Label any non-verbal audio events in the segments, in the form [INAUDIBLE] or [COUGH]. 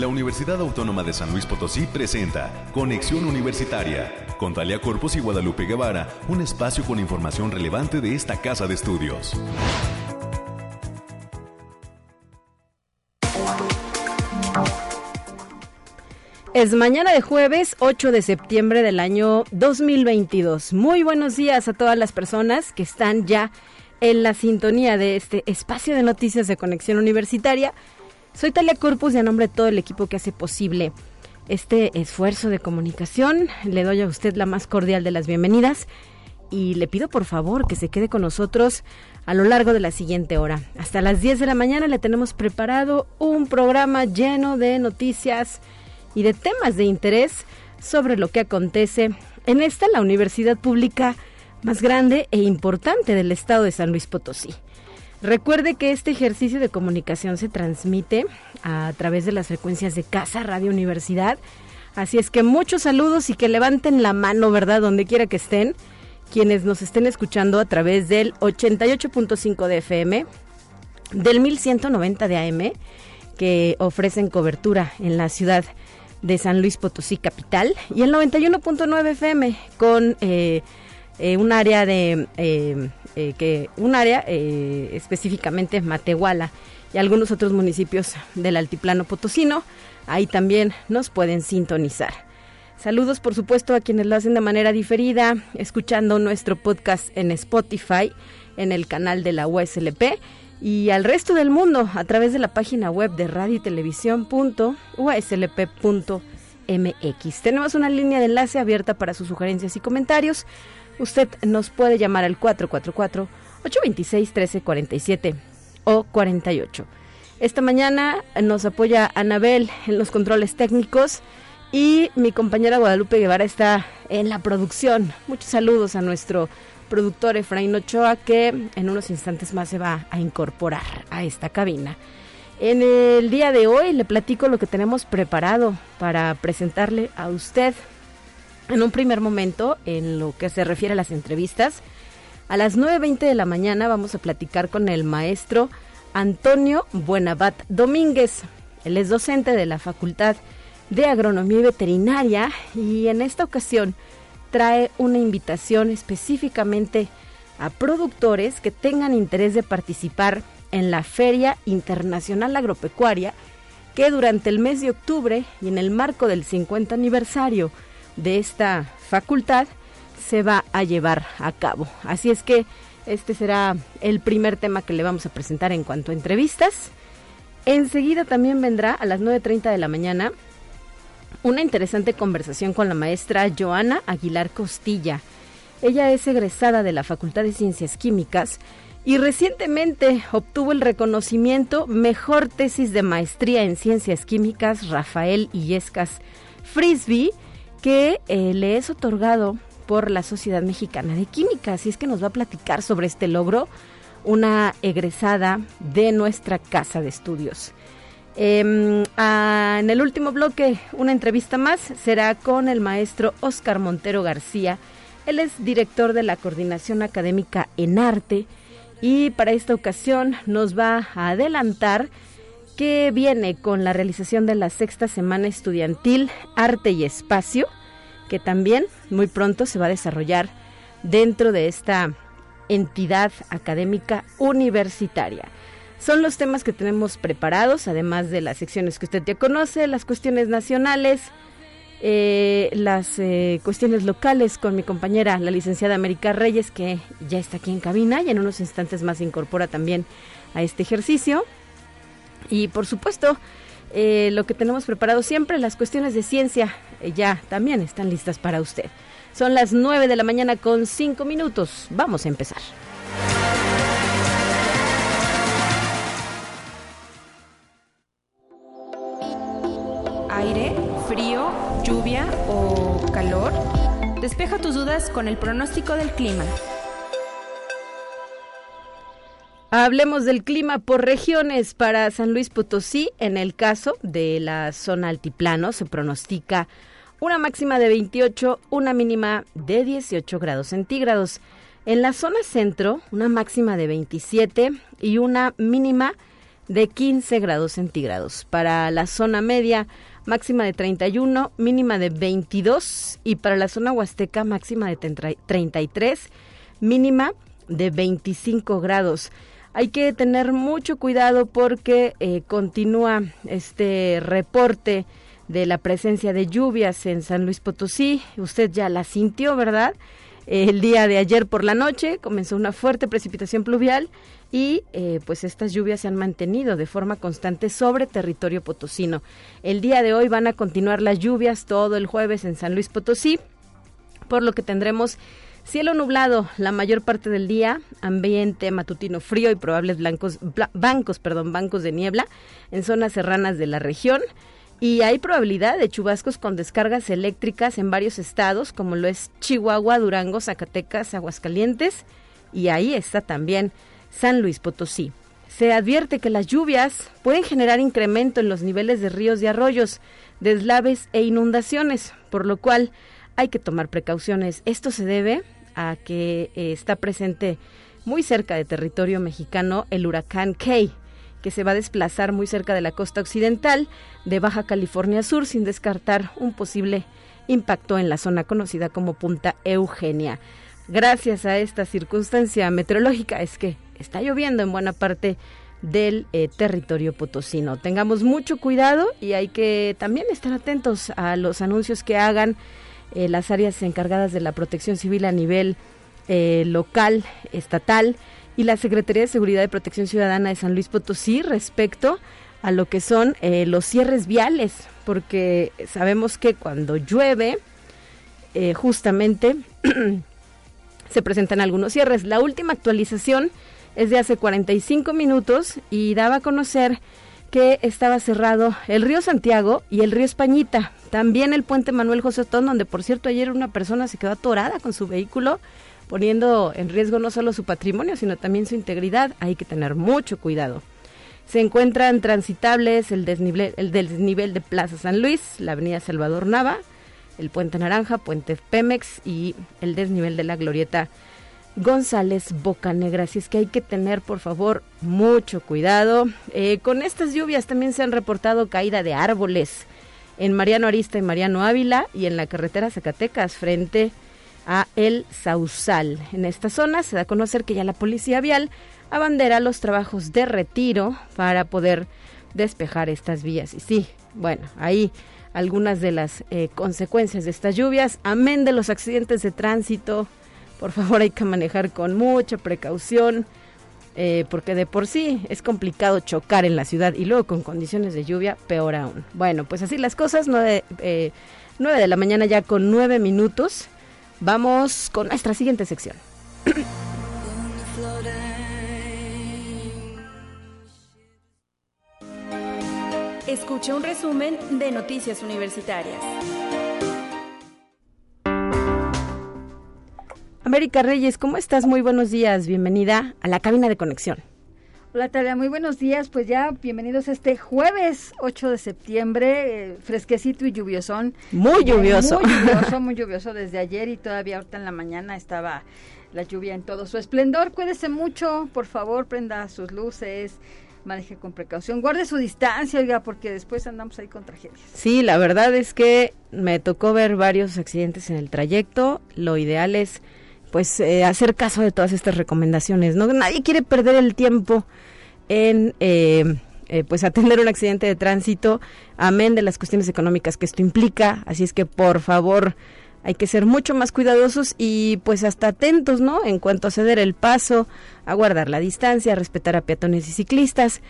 la Universidad Autónoma de San Luis Potosí presenta Conexión Universitaria con Talia Corpus y Guadalupe Guevara, un espacio con información relevante de esta casa de estudios. Es mañana de jueves 8 de septiembre del año 2022. Muy buenos días a todas las personas que están ya en la sintonía de este espacio de noticias de conexión universitaria. Soy Talia Corpus y a nombre de todo el equipo que hace posible este esfuerzo de comunicación, le doy a usted la más cordial de las bienvenidas y le pido por favor que se quede con nosotros a lo largo de la siguiente hora. Hasta las 10 de la mañana le tenemos preparado un programa lleno de noticias y de temas de interés sobre lo que acontece en esta, la universidad pública más grande e importante del estado de San Luis Potosí. Recuerde que este ejercicio de comunicación se transmite a través de las frecuencias de Casa Radio Universidad. Así es que muchos saludos y que levanten la mano, ¿verdad? Donde quiera que estén, quienes nos estén escuchando a través del 88.5 de FM, del 1190 de AM, que ofrecen cobertura en la ciudad de San Luis Potosí capital, y el 91.9 FM con eh, eh, un área de eh, eh, que un área específicamente Matehuala y algunos otros municipios del altiplano potosino. Ahí también nos pueden sintonizar. Saludos, por supuesto, a quienes lo hacen de manera diferida, escuchando nuestro podcast en Spotify, en el canal de la USLP y al resto del mundo a través de la página web de radio y televisión.uslp.mx. Tenemos una línea de enlace abierta para sus sugerencias y comentarios. Usted nos puede llamar al 444-826-1347 o 48. Esta mañana nos apoya Anabel en los controles técnicos y mi compañera Guadalupe Guevara está en la producción. Muchos saludos a nuestro productor Efraín Ochoa que en unos instantes más se va a incorporar a esta cabina. En el día de hoy le platico lo que tenemos preparado para presentarle a usted en un primer momento, en lo que se refiere a las entrevistas, a las 9.20 de la mañana vamos a platicar con el maestro Antonio Buenabat Domínguez. Él es docente de la Facultad de Agronomía y Veterinaria y en esta ocasión trae una invitación específicamente a productores que tengan interés de participar en la Feria Internacional Agropecuaria que durante el mes de octubre y en el marco del 50 aniversario de esta facultad se va a llevar a cabo. Así es que este será el primer tema que le vamos a presentar en cuanto a entrevistas. Enseguida también vendrá a las 9.30 de la mañana una interesante conversación con la maestra Joana Aguilar Costilla. Ella es egresada de la Facultad de Ciencias Químicas y recientemente obtuvo el reconocimiento Mejor Tesis de Maestría en Ciencias Químicas Rafael Illescas Frisbee que eh, le es otorgado por la Sociedad Mexicana de Química. Así es que nos va a platicar sobre este logro una egresada de nuestra casa de estudios. Em, en el último bloque, una entrevista más será con el maestro Oscar Montero García. Él es director de la Coordinación Académica en Arte y para esta ocasión nos va a adelantar que viene con la realización de la sexta semana estudiantil Arte y Espacio, que también muy pronto se va a desarrollar dentro de esta entidad académica universitaria. Son los temas que tenemos preparados, además de las secciones que usted ya conoce, las cuestiones nacionales, eh, las eh, cuestiones locales con mi compañera, la licenciada América Reyes, que ya está aquí en cabina y en unos instantes más se incorpora también a este ejercicio. Y por supuesto, eh, lo que tenemos preparado siempre, las cuestiones de ciencia, eh, ya también están listas para usted. Son las 9 de la mañana con 5 minutos. Vamos a empezar. Aire, frío, lluvia o calor. Despeja tus dudas con el pronóstico del clima. Hablemos del clima por regiones para San Luis Potosí. En el caso de la zona altiplano se pronostica una máxima de 28, una mínima de 18 grados centígrados. En la zona centro, una máxima de 27 y una mínima de 15 grados centígrados. Para la zona media, máxima de 31, mínima de 22 y para la zona huasteca máxima de 33, mínima de 25 grados. Hay que tener mucho cuidado porque eh, continúa este reporte de la presencia de lluvias en San Luis Potosí. Usted ya la sintió, ¿verdad? El día de ayer por la noche comenzó una fuerte precipitación pluvial y eh, pues estas lluvias se han mantenido de forma constante sobre territorio potosino. El día de hoy van a continuar las lluvias todo el jueves en San Luis Potosí, por lo que tendremos cielo nublado la mayor parte del día, ambiente matutino frío y probables bancos, perdón, bancos de niebla en zonas serranas de la región. Y hay probabilidad de chubascos con descargas eléctricas en varios estados, como lo es Chihuahua, Durango, Zacatecas, Aguascalientes, y ahí está también San Luis Potosí. Se advierte que las lluvias pueden generar incremento en los niveles de ríos y arroyos, deslaves e inundaciones, por lo cual hay que tomar precauciones. Esto se debe a que eh, está presente muy cerca de territorio mexicano el huracán Kay, que se va a desplazar muy cerca de la costa occidental de Baja California Sur sin descartar un posible impacto en la zona conocida como Punta Eugenia. Gracias a esta circunstancia meteorológica es que está lloviendo en buena parte del eh, territorio potosino. Tengamos mucho cuidado y hay que también estar atentos a los anuncios que hagan eh, las áreas encargadas de la protección civil a nivel eh, local, estatal y la Secretaría de Seguridad y Protección Ciudadana de San Luis Potosí respecto a lo que son los cierres viales, porque sabemos que cuando llueve, justamente [CLEARS THROAT] se presentan algunos cierres. La última actualización es de hace 45 minutos y daba a conocer que estaba cerrado el río Santiago y el río Españita. También el puente Manuel José Otón, donde por cierto ayer una persona se quedó atorada con su vehículo, poniendo en riesgo no solo su patrimonio, sino también su integridad. Hay que tener mucho cuidado. Se encuentran transitables el desnivel, el desnivel de Plaza San Luis, la avenida Salvador Nava, el puente Naranja, puente Pemex y el desnivel de la glorieta González Bocanegra. Así es que hay que tener, por favor, mucho cuidado. Eh, con estas lluvias también se han reportado caída de árboles en Mariano Arista y Mariano Ávila y en la carretera Zacatecas frente a El Sausal. En esta zona se da a conocer que ya la policía vial abandera los trabajos de retiro para poder despejar estas vías. Y sí, bueno, ahí algunas de las eh, consecuencias de estas lluvias, amén de los accidentes de tránsito, por favor hay que manejar con mucha precaución, eh, porque de por sí es complicado chocar en la ciudad y luego con condiciones de lluvia, peor aún. Bueno, pues así las cosas, nueve, eh, de la mañana ya con nueve minutos. Vamos con nuestra siguiente sección. Escucha un resumen de Noticias Universitarias. América Reyes, ¿cómo estás? Muy buenos días. Bienvenida a la cabina de conexión. Hola Talia, muy buenos días. Pues ya bienvenidos este jueves 8 de septiembre, eh, fresquecito y lluviosón. Muy lluvioso. Muy lluvioso, [LAUGHS] muy lluvioso desde ayer y todavía ahorita en la mañana estaba la lluvia en todo su esplendor. Cuídese mucho, por favor, prenda sus luces, maneje con precaución, guarde su distancia, oiga, porque después andamos ahí con tragedias. Sí, la verdad es que me tocó ver varios accidentes en el trayecto. Lo ideal es pues eh, hacer caso de todas estas recomendaciones. No nadie quiere perder el tiempo en eh, eh, pues atender un accidente de tránsito, amén de las cuestiones económicas que esto implica. Así es que por favor hay que ser mucho más cuidadosos y pues hasta atentos, ¿no? En cuanto a ceder el paso, a guardar la distancia, a respetar a peatones y ciclistas.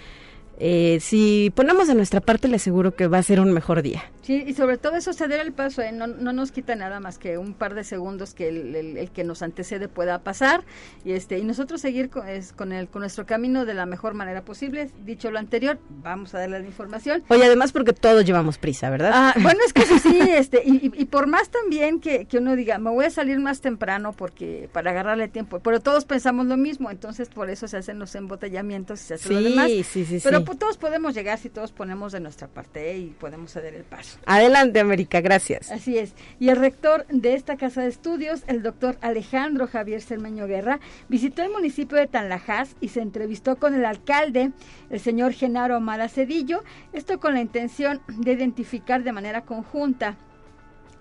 Eh, si ponemos de nuestra parte, le aseguro que va a ser un mejor día. Sí, y sobre todo eso ceder el paso, ¿eh? no, no, nos quita nada más que un par de segundos que el, que nos antecede pueda pasar y este y nosotros seguir con, con, el, con nuestro camino de la mejor manera posible. Dicho lo anterior, vamos a darle la información. Oye, además porque todos llevamos prisa, ¿verdad? Ah, [LAUGHS] bueno, es que sí, este, y, y, por más también que, que uno diga, me voy a salir más temprano porque para agarrarle tiempo, pero todos pensamos lo mismo, entonces por eso se hacen los embotellamientos y se hace lo demás. Sí, sí, sí. Pero todos podemos llegar si todos ponemos de nuestra parte y podemos ceder el paso. Adelante, América, gracias. Así es. Y el rector de esta casa de estudios, el doctor Alejandro Javier Cermeño Guerra, visitó el municipio de Tanlajas y se entrevistó con el alcalde, el señor Genaro Amara Cedillo, esto con la intención de identificar de manera conjunta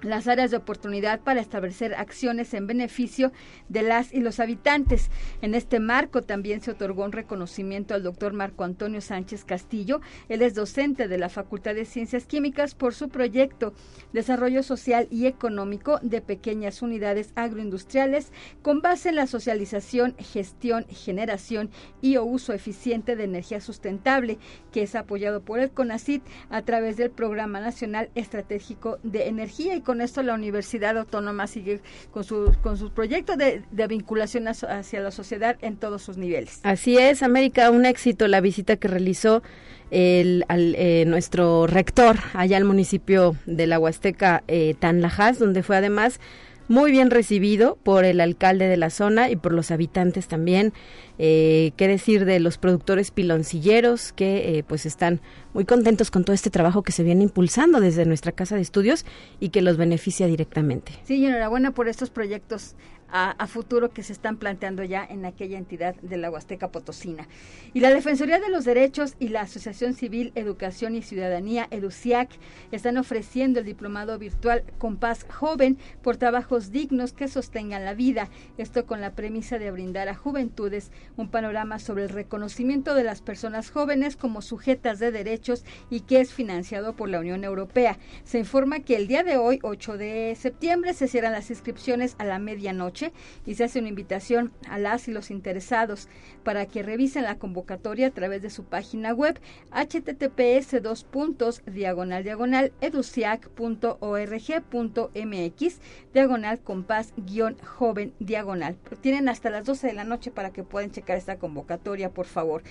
las áreas de oportunidad para establecer acciones en beneficio de las y los habitantes. En este marco también se otorgó un reconocimiento al doctor Marco Antonio Sánchez Castillo. Él es docente de la Facultad de Ciencias Químicas por su proyecto Desarrollo Social y Económico de Pequeñas Unidades Agroindustriales con base en la socialización, gestión, generación y o uso eficiente de energía sustentable, que es apoyado por el CONACIT a través del Programa Nacional Estratégico de Energía y con esto la Universidad Autónoma sigue con su, con su proyecto de, vinculación hacia la sociedad en todos sus niveles. Así es, América, un éxito la visita que realizó el, eh, nuestro rector allá al municipio de la Huasteca, eh, Tanlajas, donde fue además muy bien recibido por el alcalde de la zona y por los habitantes también. Eh, ¿Qué decir de los productores piloncilleros que eh, pues están muy contentos con todo este trabajo que se viene impulsando desde nuestra casa de estudios y que los beneficia directamente? Sí, enhorabuena por estos proyectos a, futuro que se están planteando ya en aquella entidad de la Huasteca Potosina. Y la Defensoría de los Derechos y la Asociación Civil Educación y Ciudadanía, EDUCIAC, están ofreciendo el diplomado virtual Compás Joven por trabajos dignos que sostengan la vida. Esto con la premisa de brindar a juventudes un panorama sobre el reconocimiento de las personas jóvenes como sujetas de derechos y que es financiado por la Unión Europea. Se informa que el día de hoy, 8 de septiembre, se cierran las inscripciones a la medianoche y se hace una invitación a las y los interesados para que revisen la convocatoria a través de su página web https dos puntos diagonal diagonal educiac.org.mx diagonal compás guion joven diagonal. Tienen hasta las 12 de la noche para que puedan checar esta convocatoria, por favor.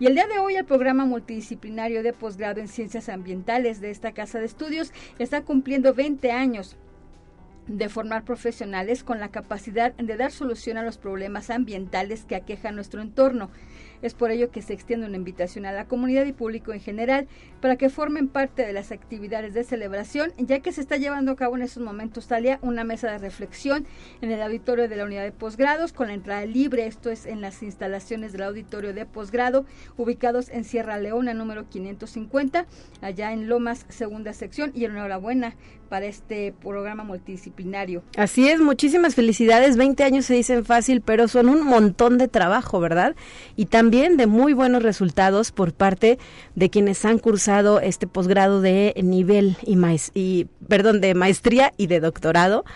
Y el día de hoy el programa multidisciplinario de posgrado en ciencias ambientales de esta casa de estudios está cumpliendo 20 años de formar profesionales con la capacidad de dar solución a los problemas ambientales que aquejan nuestro entorno. Es por ello que se extiende una invitación a la comunidad y público en general para que formen parte de las actividades de celebración, ya que se está llevando a cabo en estos momentos, Talia, una mesa de reflexión en el auditorio de la unidad de posgrados con la entrada libre. Esto es en las instalaciones del auditorio de posgrado, ubicados en Sierra Leona, número 550, allá en Lomas, segunda sección. Y enhorabuena para este programa multidisciplinario. Así es, muchísimas felicidades. 20 años se dicen fácil, pero son un montón de trabajo, ¿verdad? Y también también de muy buenos resultados por parte de quienes han cursado este posgrado de nivel y, y perdón, de maestría y de doctorado.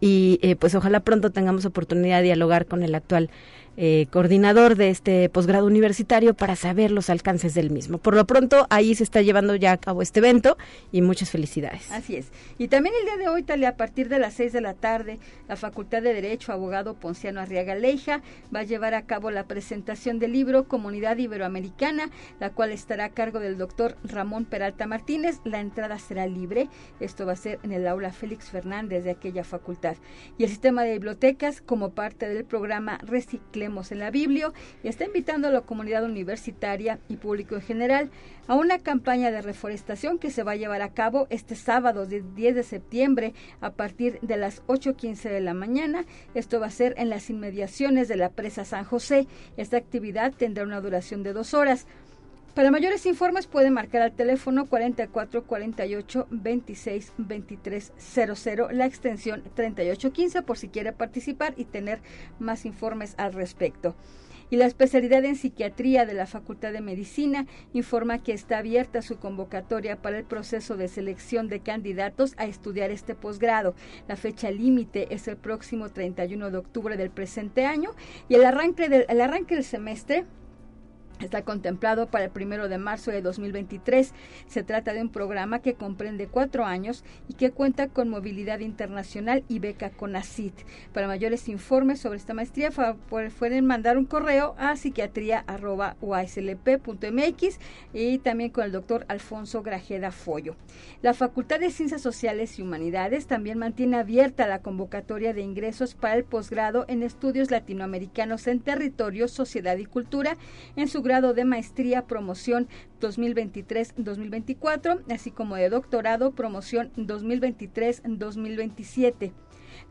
Y eh, pues ojalá pronto tengamos oportunidad de dialogar con el actual eh, coordinador de este posgrado universitario para saber los alcances del mismo. Por lo pronto, ahí se está llevando ya a cabo este evento y muchas felicidades. Así es. Y también el día de hoy, Talia, a partir de las 6 de la tarde, la Facultad de Derecho, abogado Ponciano Arriaga Leija, va a llevar a cabo la presentación del libro Comunidad Iberoamericana, la cual estará a cargo del doctor Ramón Peralta Martínez. La entrada será libre. Esto va a ser en el aula Félix Fernández de aquella facultad. Y el sistema de bibliotecas, como parte del programa En la Biblia y está invitando a la comunidad universitaria y público en general a una campaña de reforestación que se va a llevar a cabo este sábado 10 de septiembre a partir de las 8.15 de la mañana. Esto va a ser en las inmediaciones de la presa San José. Esta actividad tendrá una duración de dos horas. Para mayores informes puede marcar al teléfono 44 48 26 23 00, la extensión 3815 por si quiere participar y tener más informes al respecto. Y la especialidad en psiquiatría de la Facultad de Medicina informa que está abierta su convocatoria para el proceso de selección de candidatos a estudiar este posgrado. La fecha límite es el próximo 31 de octubre del presente año y el arranque del, el arranque del semestre Está contemplado para el primero de marzo de 2023. Se trata de un programa que comprende cuatro años y que cuenta con movilidad internacional y beca con ACIT. Para mayores informes sobre esta maestría, pueden mandar un correo a psiquiatría.uslp.mx y también con el doctor Alfonso Grajeda Follo. La Facultad de Ciencias Sociales y Humanidades también mantiene abierta la convocatoria de ingresos para el posgrado en estudios latinoamericanos en territorio, sociedad y cultura en su de maestría promoción 2023-2024, así como de doctorado promoción 2023-2027.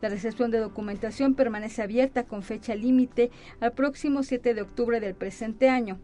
La recepción de documentación permanece abierta con fecha límite al próximo 7 de octubre del presente año.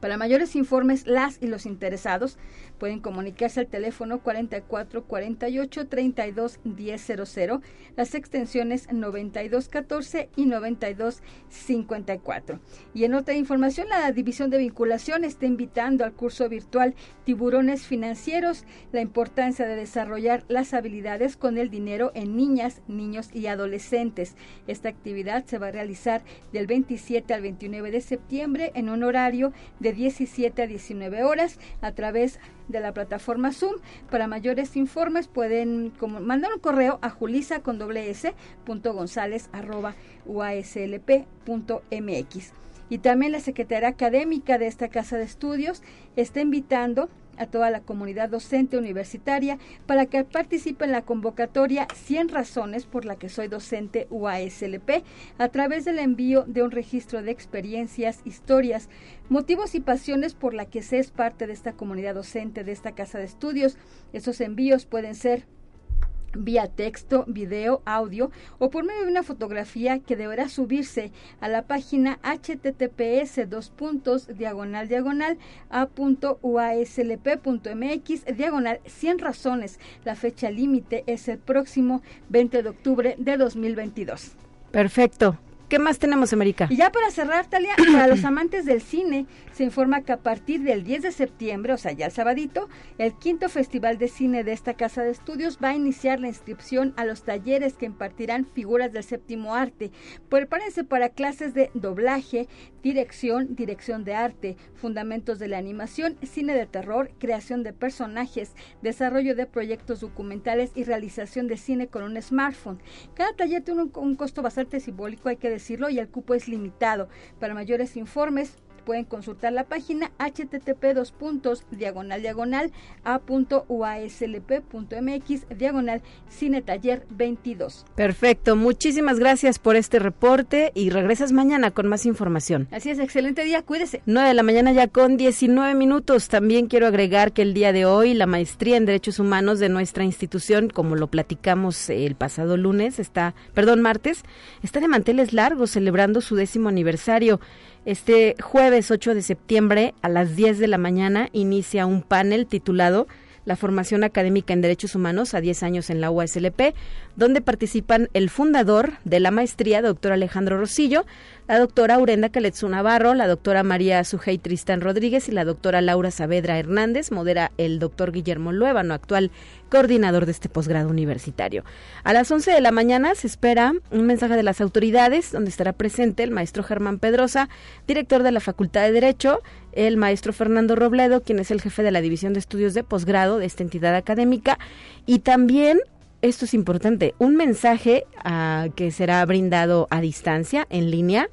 Para mayores informes, las y los interesados pueden comunicarse al teléfono 44 48 32 1000, las extensiones 92 14 y 92 54. Y en otra información, la División de Vinculación está invitando al curso virtual Tiburones Financieros, la importancia de desarrollar las habilidades con el dinero en niñas, niños y adolescentes. Esta actividad se va a realizar del 27 al 29 de septiembre en un horario de 17 a 19 horas a través de la plataforma Zoom. Para mayores informes pueden mandar un correo a julisa con doble s punto gonzález arroba uaslp.mx. Y también la Secretaría Académica de esta Casa de Estudios está invitando a toda la comunidad docente universitaria para que participe en la convocatoria 100 razones por la que soy docente UASLP a través del envío de un registro de experiencias, historias, motivos y pasiones por la que se es parte de esta comunidad docente de esta casa de estudios. Esos envíos pueden ser vía texto, video, audio o por medio de una fotografía que deberá subirse a la página https dos puntos diagonal diagonal a.uaslp.mx diagonal 100 razones. La fecha límite es el próximo 20 de octubre de 2022. Perfecto. ¿Qué más tenemos, América? Y ya para cerrar, Talia, [CLEARS THROAT] para los amantes del cine, se informa que a partir del 10 de septiembre, o sea, ya el sabadito, el quinto Festival de Cine de esta Casa de Estudios va a iniciar la inscripción a los talleres que impartirán figuras del séptimo arte. Prepárense para clases de doblaje, dirección, dirección de arte, fundamentos de la animación, cine de terror, creación de personajes, desarrollo de proyectos documentales y realización de cine con un smartphone. Cada taller tiene un, un costo bastante simbólico, hay que decirlo, y el cupo es limitado. Para mayores informes, pueden consultar la página http dos puntos diagonal diagonal a.uaslp.mx diagonal cine taller 22. Perfecto, muchísimas gracias por este reporte y regresas mañana con más información. Así es, excelente día, cuídese. 9 de la mañana ya con 19 minutos. También quiero agregar que el día de hoy la maestría en Derechos Humanos de nuestra institución, como lo platicamos el pasado lunes, está, perdón, martes, está de manteles largos celebrando su décimo aniversario. Este jueves 8 de septiembre a las 10 de la mañana inicia un panel titulado la formación académica en derechos humanos a 10 años en la UASLP, donde participan el fundador de la maestría, doctor Alejandro Rosillo, la doctora Aurenda Caletzu Navarro, la doctora María Sujei Tristán Rodríguez y la doctora Laura Saavedra Hernández, modera el doctor Guillermo Luébano, actual coordinador de este posgrado universitario. A las 11 de la mañana se espera un mensaje de las autoridades, donde estará presente el maestro Germán Pedrosa, director de la Facultad de Derecho, el maestro Fernando Robledo, quien es el jefe de la División de Estudios de Posgrado de esta entidad académica, y también esto es importante, un mensaje uh, que será brindado a distancia, en línea,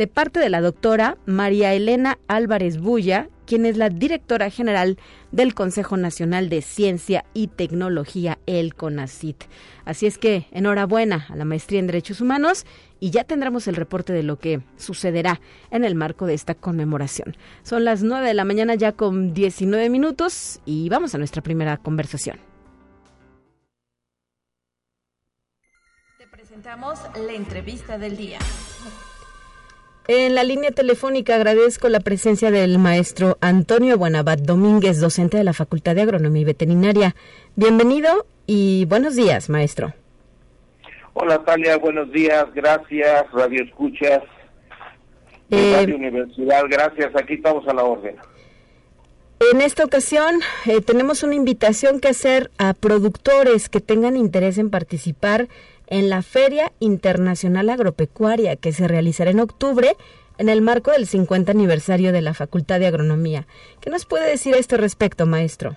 de parte de la doctora María Elena Álvarez Bulla, quien es la directora general del Consejo Nacional de Ciencia y Tecnología, el CONACIT. Así es que enhorabuena a la maestría en Derechos Humanos y ya tendremos el reporte de lo que sucederá en el marco de esta conmemoración. Son las 9 de la mañana ya con 19 minutos y vamos a nuestra primera conversación. presentamos la entrevista del día. En la línea telefónica agradezco la presencia del maestro Antonio Buenabat Domínguez, docente de la Facultad de Agronomía y Veterinaria. Bienvenido y buenos días, maestro. Hola, Talia, buenos días, gracias, Radio Escuchas, eh, Radio Universidad, gracias, aquí estamos a la orden. En esta ocasión eh, tenemos una invitación que hacer a productores que tengan interés en participar en la Feria Internacional Agropecuaria que se realizará en octubre en el marco del 50 aniversario de la Facultad de Agronomía. ¿Qué nos puede decir a este respecto, maestro?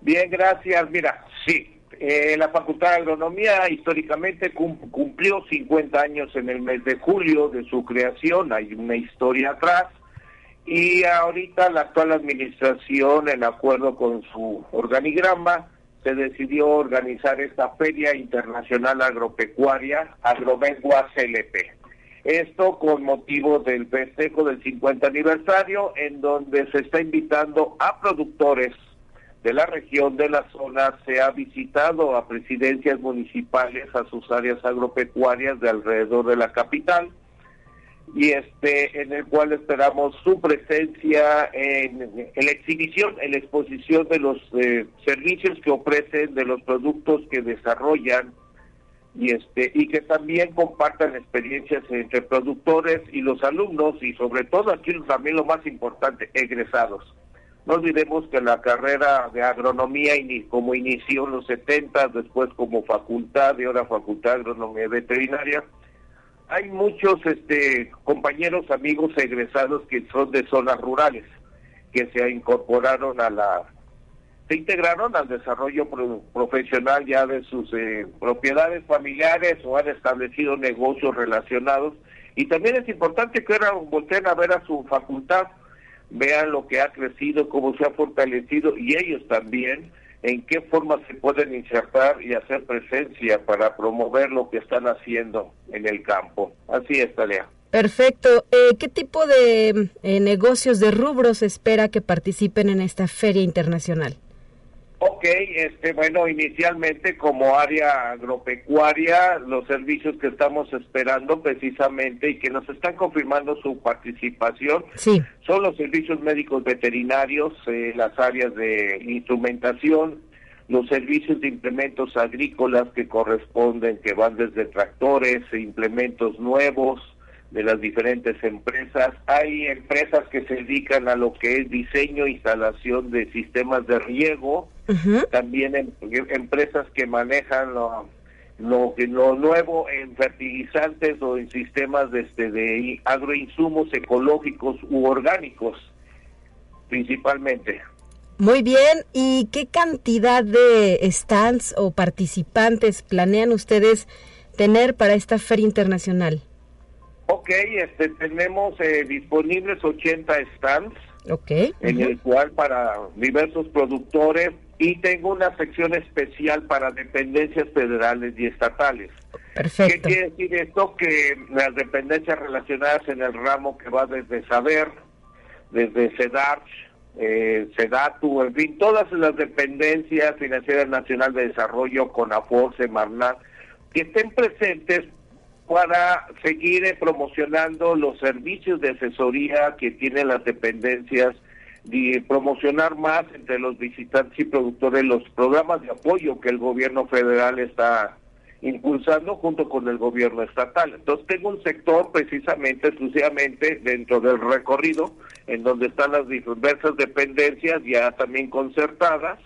Bien, gracias. Mira, sí, eh, la Facultad de Agronomía históricamente cumplió 50 años en el mes de julio de su creación, hay una historia atrás, y ahorita la actual administración, en acuerdo con su organigrama, se decidió organizar esta Feria Internacional Agropecuaria, Agromengua CLP. Esto con motivo del festejo del 50 aniversario, en donde se está invitando a productores de la región, de la zona, se ha visitado a presidencias municipales, a sus áreas agropecuarias de alrededor de la capital, y este en el cual esperamos su presencia en, la exhibición, en la exposición de los eh, servicios que ofrecen, de los productos que desarrollan y este y que también compartan experiencias entre productores y los alumnos y sobre todo aquí también lo más importante egresados. No olvidemos que la carrera de agronomía como inició en los 70 después como facultad y ahora facultad de agronomía veterinaria hay muchos este compañeros amigos egresados que son de zonas rurales que se incorporaron a la se integraron al desarrollo profesional ya de sus eh, propiedades familiares o han establecido negocios relacionados. Y también es importante que ahora volteen a ver a su facultad, vean lo que ha crecido, cómo se ha fortalecido y ellos también en qué forma se pueden insertar y hacer presencia para promover lo que están haciendo en el campo. Así es, Talea. Perfecto. Eh, ¿Qué tipo de eh, negocios de rubros espera que participen en esta feria internacional? Ok, este, bueno, inicialmente como área agropecuaria, los servicios que estamos esperando precisamente y que nos están confirmando su participación son los servicios médicos veterinarios, eh, las áreas de instrumentación, los servicios de implementos agrícolas que corresponden, que van desde tractores, implementos nuevos, de las diferentes empresas. Hay empresas que se dedican a lo que es diseño e instalación de sistemas de riego, también em, empresas que manejan lo, lo, lo nuevo en fertilizantes o en sistemas de, este, de agroinsumos ecológicos u orgánicos, principalmente. Muy bien, ¿y qué cantidad de stands o participantes planean ustedes tener para esta feria internacional? Ok, este, tenemos eh, disponibles 80 stands, okay. en el cual para diversos productores y tengo una sección especial para dependencias federales y estatales. Perfecto. ¿Qué quiere decir esto? Que las dependencias relacionadas en el ramo que va desde Saber, desde CEDARCH, eh, SEDATU, en fin, todas las dependencias financieras nacional de desarrollo, CONAFOR, Semarnat, que estén presentes para seguir eh, promocionando los servicios de asesoría que tienen las dependencias y promocionar más entre los visitantes y productores los programas de apoyo que el gobierno federal está impulsando junto con el gobierno estatal. Entonces tengo un sector precisamente, exclusivamente dentro del recorrido, en donde están las diversas dependencias ya también concertadas,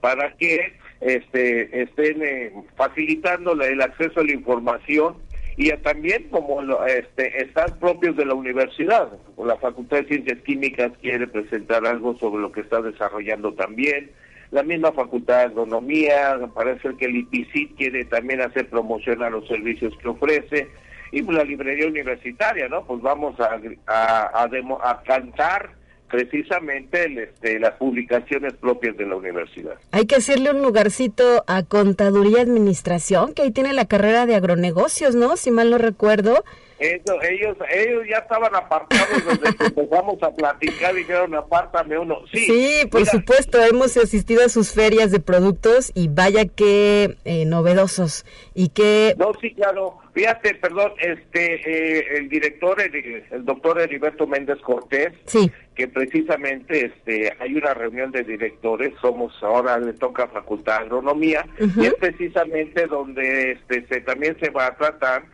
para que este, estén eh, facilitando el acceso a la información y también como este, están propios de la universidad. La Facultad de Ciencias Químicas quiere presentar algo sobre lo que está desarrollando también. La misma Facultad de Agronomía, parece que el IPICIT quiere también hacer promoción a los servicios que ofrece. Y pues la librería universitaria, ¿no? Pues vamos a, a, a, a cantar precisamente este, las publicaciones propias de la universidad. Hay que hacerle un lugarcito a Contaduría y Administración, que ahí tiene la carrera de agronegocios, ¿no? Si mal no recuerdo. Eso, ellos, ellos ya estaban apartados desde que empezamos a platicar, dijeron apártame uno. Sí, sí por supuesto, hemos asistido a sus ferias de productos y vaya que eh, novedosos y que... No, sí, claro, fíjate, perdón, este, eh, el director, el, el, doctor Heriberto Méndez Cortés, sí. que precisamente este, hay una reunión de directores, somos ahora le toca Facultad de Agronomía, y es precisamente donde este, se, también se va a tratar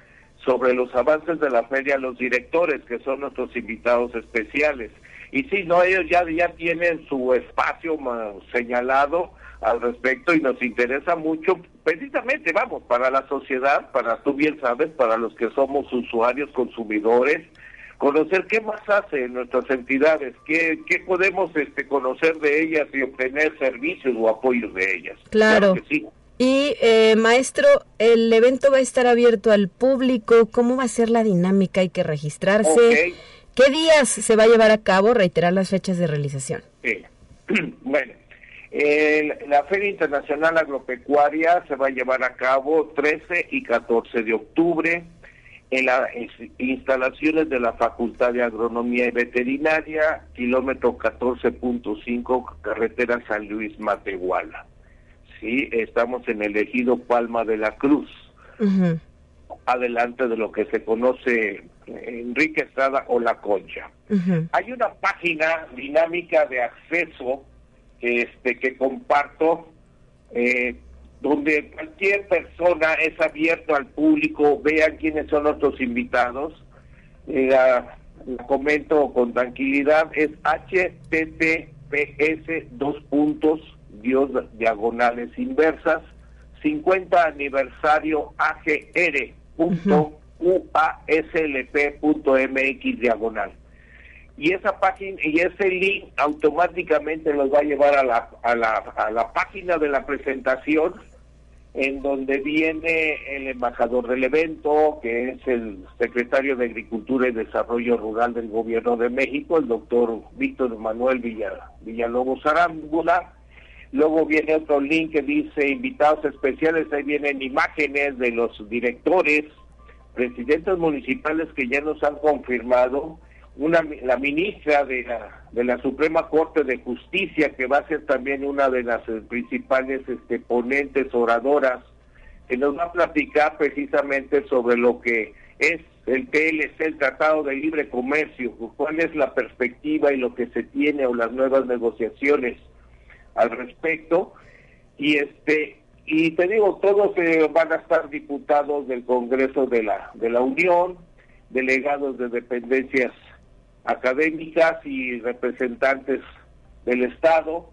sobre los avances de la feria los directores, que son nuestros invitados especiales. Y sí, no, ellos ya, ya tienen su espacio señalado al respecto y nos interesa mucho, precisamente, vamos, para la sociedad, para tú bien sabes, para los que somos usuarios, consumidores, conocer qué más hacen nuestras entidades, qué, qué podemos este, conocer de ellas y obtener servicios o apoyos de ellas. Claro. que sí. Y eh, maestro, el evento va a estar abierto al público. ¿Cómo va a ser la dinámica? Hay que registrarse. ¿Qué días se va a llevar a cabo? Reiterar las fechas de realización. Sí. [CLEARS THROAT] bueno, la Feria Internacional Agropecuaria se va a llevar a cabo 13 y 14 de octubre en las instalaciones de la Facultad de Agronomía y Veterinaria, kilómetro 14.5, carretera San Luis Matehuala. Sí, estamos en el ejido Palma de la Cruz, adelante de lo que se conoce Enrique Estrada o La Concha. Hay una página dinámica de acceso este, que comparto eh, donde cualquier persona es abierto al público, vean quiénes son nuestros invitados. Eh, la, comento con tranquilidad, es https dos puntos, dios diagonales inversas, 50 aniversario agr punto uaslp.mx diagonal. Y esa página y ese link automáticamente los va a llevar a la, a la, a la página de la presentación en donde viene el embajador del evento, que es el secretario de Agricultura y Desarrollo Rural del Gobierno de México, el doctor Víctor Manuel Villalobos Arámbula. Luego viene otro link que dice invitados especiales, ahí vienen imágenes de los directores, presidentes municipales que ya nos han confirmado, una, la ministra de la, de la Suprema Corte de Justicia, que va a ser también una de las eh, principales este, ponentes oradoras, que nos va a platicar precisamente sobre lo que es el TLC, el Tratado de Libre Comercio, cuál es la perspectiva y lo que se tiene o las nuevas negociaciones al respecto. Y este y te digo, todos eh, van a estar diputados del Congreso de la, de la Unión, delegados de dependencias académicas y representantes del Estado.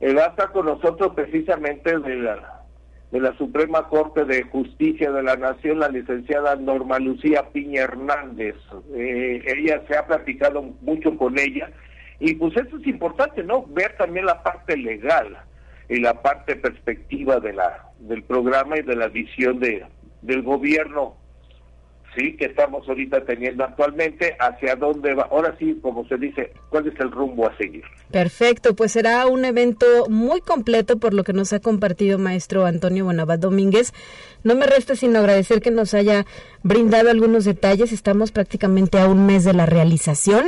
Eh, va a estar con nosotros precisamente de la, de la Suprema Corte de Justicia de la Nación, la licenciada Norma Lucía Piña Hernández. Eh, ella se ha platicado mucho con ella y pues eso es importante, ¿no? Ver también la parte legal y la parte perspectiva de la del programa y de la visión de del gobierno sí que estamos ahorita teniendo actualmente hacia dónde va. Ahora sí como se dice cuál es el rumbo a seguir perfecto pues será un evento muy completo por lo que nos ha compartido maestro Antonio Bonavat Domínguez. No me resta sino agradecer que nos haya brindado algunos detalles. Estamos prácticamente a un mes de la realización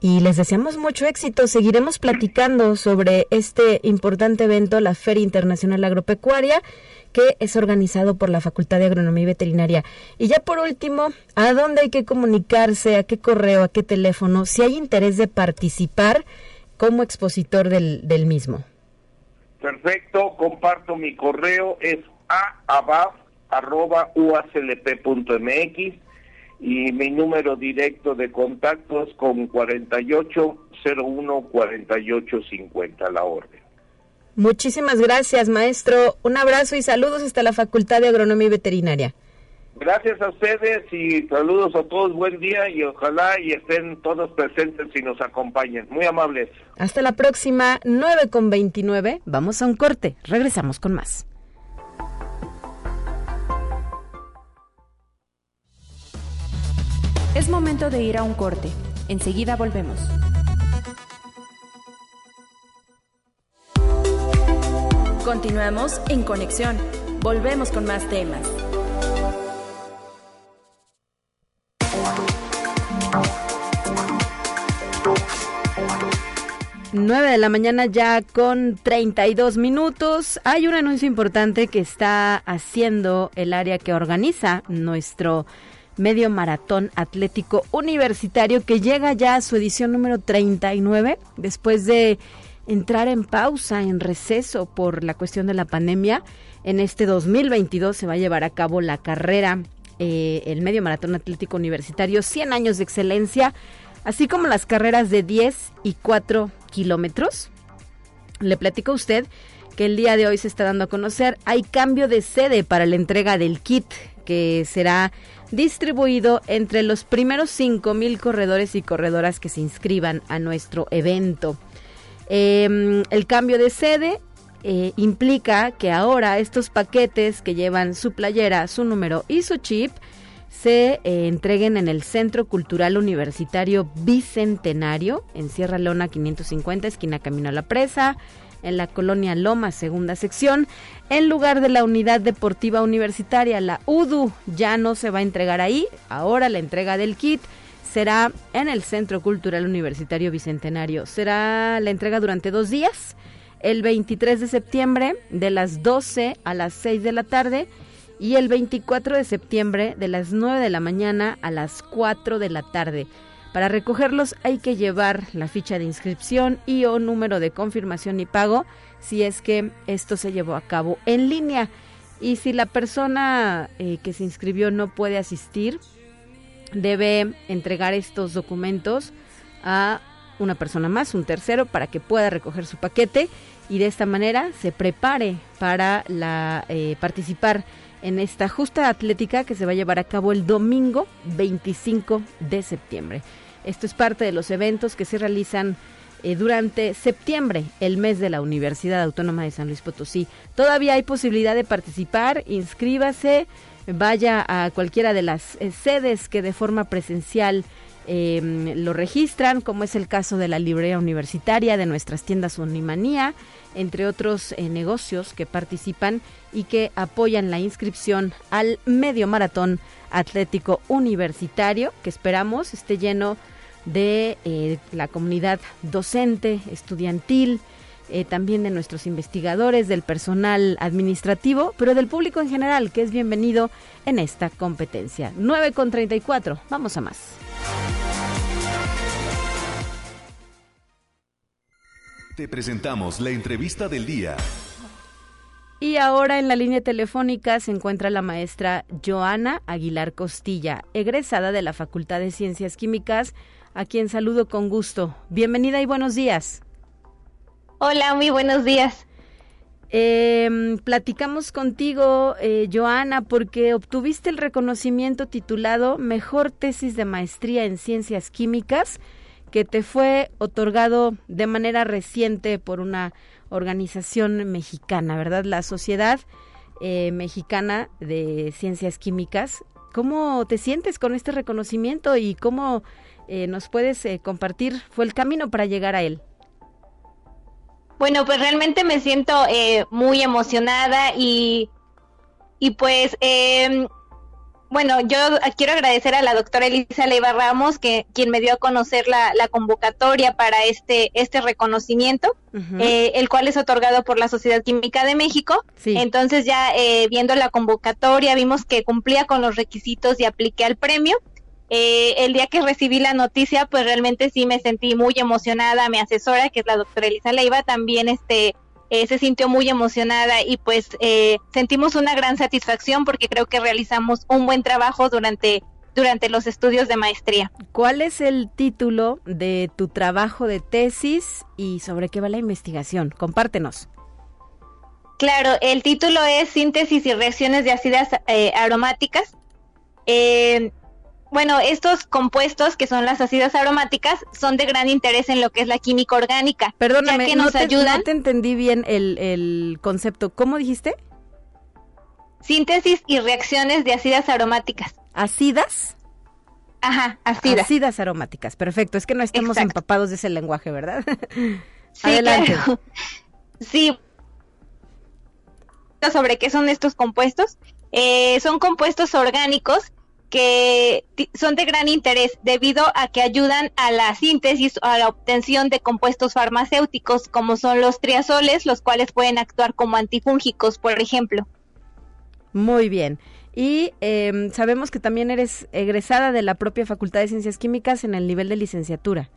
y les deseamos mucho éxito. Seguiremos platicando sobre este importante evento, la Feria Internacional Agropecuaria, que es organizado por la Facultad de Agronomía y Veterinaria. Y ya por último, ¿a dónde hay que comunicarse? ¿A qué correo? ¿A qué teléfono? Si hay interés de participar como expositor del, del mismo. Perfecto, comparto mi correo, es aabaf.uaclp.mx y mi número directo de contacto es con 4801 4850 la orden. Muchísimas gracias, maestro. Un abrazo y saludos hasta la Facultad de Agronomía y Veterinaria. Gracias a ustedes y saludos a todos. Buen día y ojalá y estén todos presentes y nos acompañen. Muy amables. Hasta la próxima, 9 con 29. Vamos a un corte. Regresamos con más. Es momento de ir a un corte. Enseguida volvemos. Continuamos en conexión. Volvemos con más temas. Nueve de la mañana ya con 32 minutos. Hay un anuncio importante que está haciendo el área que organiza nuestro medio maratón atlético universitario que llega ya a su edición número 39 después de entrar en pausa, en receso por la cuestión de la pandemia. En este 2022 se va a llevar a cabo la carrera, eh, el medio maratón atlético universitario, 100 años de excelencia, así como las carreras de 10 y 4 kilómetros. Le platico a usted que el día de hoy se está dando a conocer, hay cambio de sede para la entrega del kit que será distribuido entre los primeros 5 mil corredores y corredoras que se inscriban a nuestro evento. Em, el cambio de sede eh, implica que ahora estos paquetes que llevan su playera, su número y su chip se eh, entreguen en el Centro Cultural Universitario Bicentenario en Sierra Leona 550, esquina Camino a la Presa, en la colonia Loma, segunda sección, en lugar de la unidad deportiva universitaria, la UDU. Ya no se va a entregar ahí, ahora la entrega del kit será en el Centro Cultural Universitario Bicentenario. Será la entrega durante dos días, el 23 de septiembre de las 12 a las 6 de la tarde y el 24 de septiembre de las 9 de la mañana a las 4 de la tarde. Para recogerlos hay que llevar la ficha de inscripción y o número de confirmación y pago si es que esto se llevó a cabo en línea. Y si la persona eh, que se inscribió no puede asistir, debe entregar estos documentos a una persona más, un tercero, para que pueda recoger su paquete y de esta manera se prepare para la, eh, participar en esta justa atlética que se va a llevar a cabo el domingo 25 de septiembre. Esto es parte de los eventos que se realizan eh, durante septiembre, el mes de la Universidad Autónoma de San Luis Potosí. Todavía hay posibilidad de participar, inscríbase vaya a cualquiera de las eh, sedes que de forma presencial em, lo registran, como es el caso de la librería universitaria, de nuestras tiendas Unimanía, entre otros eh, negocios que participan y que apoyan la inscripción al medio maratón atlético universitario, que esperamos esté lleno de eh, la comunidad docente, estudiantil, eh, también de nuestros investigadores, del personal administrativo, pero del público en general, que es bienvenido en esta competencia. 9 con 34, vamos a más. Te presentamos la entrevista del día. Y ahora en la línea telefónica se encuentra la maestra Joana Aguilar Costilla, egresada de la Facultad de Ciencias Químicas, a quien saludo con gusto. Bienvenida y buenos días. Hola, muy buenos días. Eh, platicamos contigo, eh, Joana, porque obtuviste el reconocimiento titulado Mejor Tesis de Maestría en Ciencias Químicas, que te fue otorgado de manera reciente por una organización mexicana, ¿verdad? La Sociedad eh, Mexicana de Ciencias Químicas. ¿Cómo te sientes con este reconocimiento y cómo eh, nos puedes eh, compartir fue el camino para llegar a él? Bueno, pues realmente me siento eh, muy emocionada y, y pues, eh, bueno, yo quiero agradecer a la doctora Elisa Leiva Ramos, que quien me dio a conocer la, la convocatoria para este, este reconocimiento, eh, el cual es otorgado por la Sociedad Química de México. Entonces ya eh, viendo la convocatoria vimos que cumplía con los requisitos y apliqué al premio. Eh, el día que recibí la noticia, pues realmente sí me sentí muy emocionada. Mi asesora, que es la doctora Elisa Leiva, también este, eh, se sintió muy emocionada y pues eh, sentimos una gran satisfacción porque creo que realizamos un buen trabajo durante, durante los estudios de maestría. ¿Cuál es el título de tu trabajo de tesis y sobre qué va la investigación? Compártenos. Claro, el título es Síntesis y reacciones de ácidas aromáticas. Eh, bueno, estos compuestos que son las ácidas aromáticas son de gran interés en lo que es la química orgánica. Perdóname, que nos no, te, ayudan. no te entendí bien el, el concepto. ¿Cómo dijiste? Síntesis y reacciones de ácidas aromáticas. ¿Ácidas? Ajá, ácidas. Ácidas aromáticas, perfecto. Es que no estamos Exacto. empapados de ese lenguaje, ¿verdad? [LAUGHS] sí, Adelante. Claro. [LAUGHS] Sí. Sobre qué son estos compuestos. Eh, son compuestos orgánicos que son de gran interés debido a que ayudan a la síntesis o a la obtención de compuestos farmacéuticos como son los triazoles, los cuales pueden actuar como antifúngicos, por ejemplo. Muy bien. Y eh, sabemos que también eres egresada de la propia Facultad de Ciencias Químicas en el nivel de licenciatura.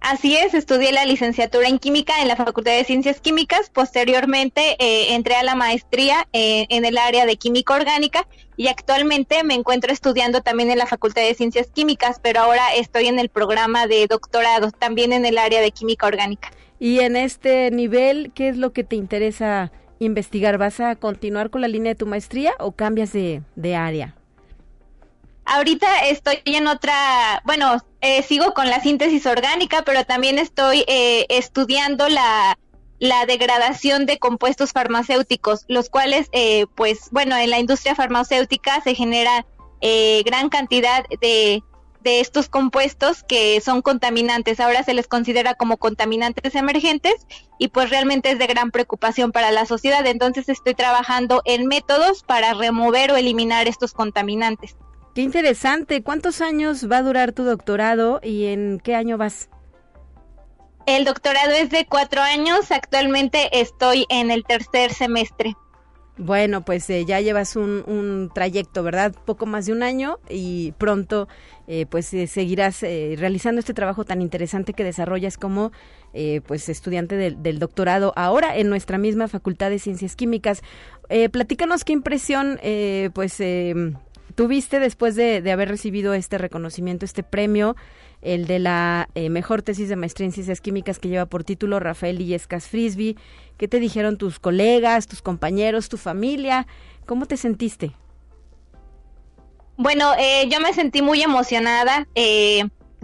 Así es, estudié la licenciatura en química en la Facultad de Ciencias Químicas. Posteriormente eh, entré a la maestría eh, en el área de química orgánica y actualmente me encuentro estudiando también en la Facultad de Ciencias Químicas, pero ahora estoy en el programa de doctorado también en el área de química orgánica. Y en este nivel, ¿qué es lo que te interesa investigar? ¿Vas a continuar con la línea de tu maestría o cambias de, de área? Ahorita estoy en otra, bueno, eh, sigo con la síntesis orgánica, pero también estoy eh, estudiando la, degradación de compuestos farmacéuticos, los cuales, eh, pues, bueno, en la industria farmacéutica se genera gran cantidad de estos compuestos que son contaminantes. Ahora se les considera como contaminantes emergentes y pues realmente es de gran preocupación para la sociedad. Entonces estoy trabajando en métodos para remover o eliminar estos contaminantes. Qué interesante. ¿Cuántos años va a durar tu doctorado y en qué año vas? El doctorado es de cuatro años. Actualmente estoy en el tercer semestre. Bueno, pues eh, ya llevas un, trayecto, ¿verdad? Poco más de un año y pronto eh, pues eh, seguirás realizando este trabajo tan interesante que desarrollas como pues estudiante del, doctorado ahora en nuestra misma Facultad de Ciencias Químicas. platícanos qué impresión pues tuviste después de, haber recibido este reconocimiento, este premio el de la eh, mejor tesis de maestría en ciencias químicas que lleva por título Rafael Illescas Frisby. ¿Qué te dijeron tus colegas, tus compañeros, tu familia? ¿Cómo te sentiste? Bueno, eh, yo me sentí muy emocionada. Eh,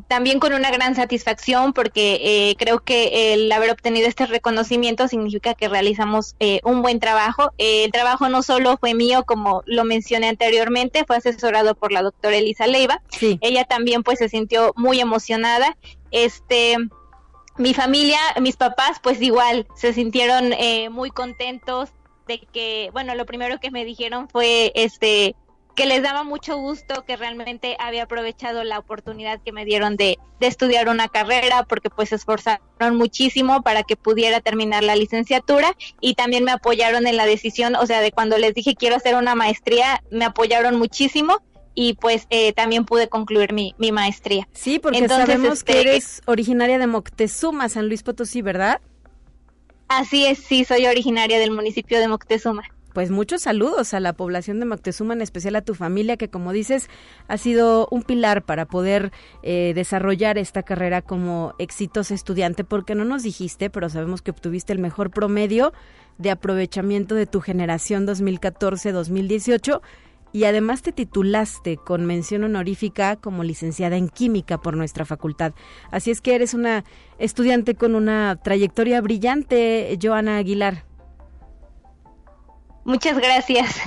también con una gran satisfacción porque eh, creo que el haber obtenido este reconocimiento significa que realizamos eh, un buen trabajo. el trabajo no solo fue mío, como lo mencioné anteriormente, fue asesorado por la doctora Elisa Leiva. Ella también pues se sintió muy emocionada. Este, mi familia, mis papás pues igual se sintieron eh, muy contentos de que, bueno, lo primero que me dijeron fue este que les daba mucho gusto que realmente había aprovechado la oportunidad que me dieron de, estudiar una carrera porque pues se esforzaron muchísimo para que pudiera terminar la licenciatura y también me apoyaron en la decisión, o sea, de cuando les dije quiero hacer una maestría, me apoyaron muchísimo y pues eh, también pude concluir mi, mi maestría. Sí, porque sabemos que este, eres originaria de Moctezuma, San Luis Potosí, ¿verdad? Así es, sí, soy originaria del municipio de Moctezuma pues muchos saludos a la población de Moctezuma, en especial a tu familia, que como dices, ha sido un pilar para poder eh, desarrollar esta carrera como exitoso estudiante, porque no nos dijiste, pero sabemos que obtuviste el mejor promedio de aprovechamiento de tu generación 2014-2018 y además te titulaste con mención honorífica como licenciada en química por nuestra facultad. Así es que eres una estudiante con una trayectoria brillante, Joana Aguilar. Muchas gracias.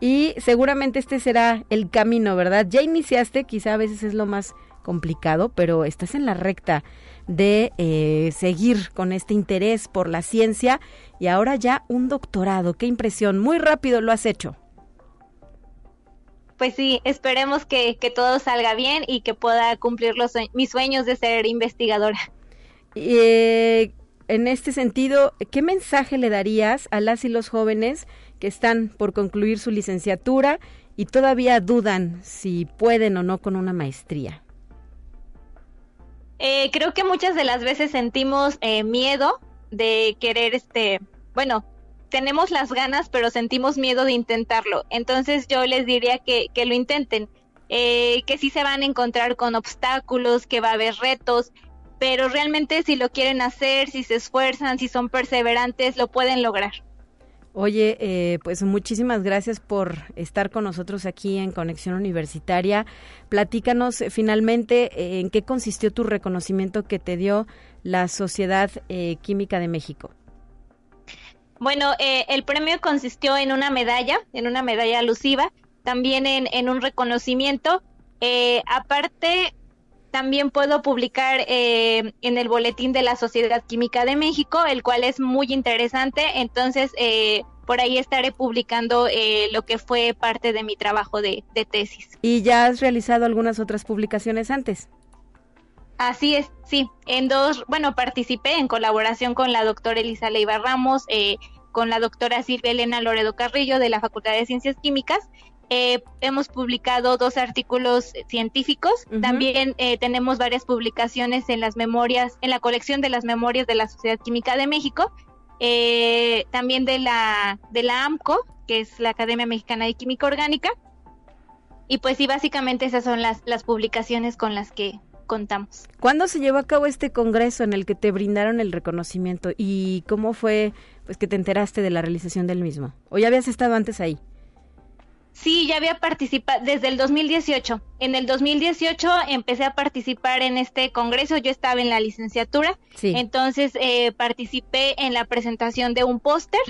Y seguramente este será el camino, ¿verdad? Ya iniciaste, quizá a veces es lo más complicado, pero estás en la recta de eh, seguir con este interés por la ciencia y ahora ya un doctorado. Qué impresión, muy rápido lo has hecho. Pues sí, esperemos que, todo salga bien y que pueda cumplir los, mis sueños de ser investigadora. Eh, en este sentido, ¿qué mensaje le darías a las y los jóvenes que están por concluir su licenciatura y todavía dudan si pueden o no con una maestría? Eh, creo que muchas de las veces sentimos eh, miedo de querer, este, bueno, tenemos las ganas, pero sentimos miedo de intentarlo. Entonces yo les diría que, que lo intenten, eh, que sí se van a encontrar con obstáculos, que va a haber retos, pero realmente si lo quieren hacer, si se esfuerzan, si son perseverantes, lo pueden lograr. Oye, eh, pues muchísimas gracias por estar con nosotros aquí en Conexión Universitaria. Platícanos eh, finalmente eh, en qué consistió tu reconocimiento que te dio la Sociedad Química de México. Bueno, el premio consistió en una medalla, en una medalla alusiva, también en, en un reconocimiento. aparte, también puedo publicar en el boletín de la Sociedad Química de México, el cual es muy interesante. Entonces, eh, por ahí estaré publicando eh, lo que fue parte de mi trabajo de, tesis. ¿Y ya has realizado algunas otras publicaciones antes? Así es, sí. En dos, bueno, participé en colaboración con la doctora Elisa Leiva Ramos, eh, con la doctora Silvia Elena Loredo Carrillo de la Facultad de Ciencias Químicas. Eh, hemos publicado dos artículos científicos. También tenemos varias publicaciones en las memorias, en la colección de las memorias de la Sociedad Química de México eh, también de la, de la AMCO, que es la Academia Mexicana de Química Orgánica. Y pues sí, básicamente esas son las, las publicaciones con las que contamos. ¿Cuándo se llevó a cabo este congreso en el que te brindaron el reconocimiento y cómo fue pues que te enteraste de la realización del mismo? ¿O ya habías estado antes ahí? Sí, ya había participado desde el 2018. En el 2018 empecé a participar en este congreso. Yo estaba en la licenciatura, entonces eh, participé en la presentación de un póster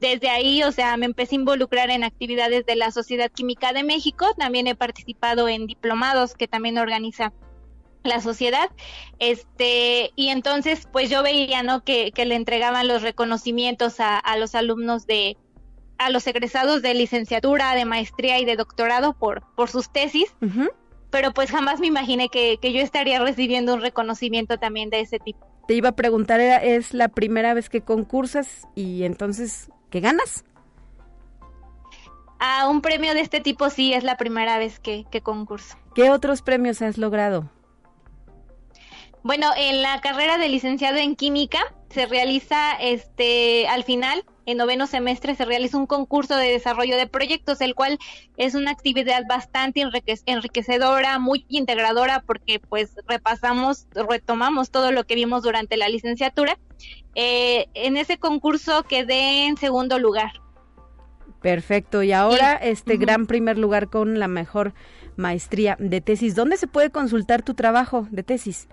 desde ahí, o sea, me empecé a involucrar en actividades de la Sociedad Química de México, también he participado en diplomados que también organiza la sociedad, este, y entonces pues yo veía, ¿no? Que, que le entregaban los reconocimientos a, a, los alumnos de, a los egresados de licenciatura, de maestría y de doctorado por, por sus tesis, uh -huh. pero pues jamás me imaginé que, que, yo estaría recibiendo un reconocimiento también de ese tipo. Te iba a preguntar, ¿es la primera vez que concursas y entonces qué ganas? A un premio de este tipo sí, es la primera vez que, que concurso. ¿Qué otros premios has logrado? Bueno, en la carrera de licenciado en química se realiza este al final en noveno semestre se realiza un concurso de desarrollo de proyectos, el cual es una actividad bastante enriquecedora, muy integradora, porque pues repasamos, retomamos todo lo que vimos durante la licenciatura. Eh, en ese concurso quedé en segundo lugar. Perfecto, y ahora sí. este uh -huh. gran primer lugar con la mejor maestría de tesis. ¿Dónde se puede consultar tu trabajo de tesis?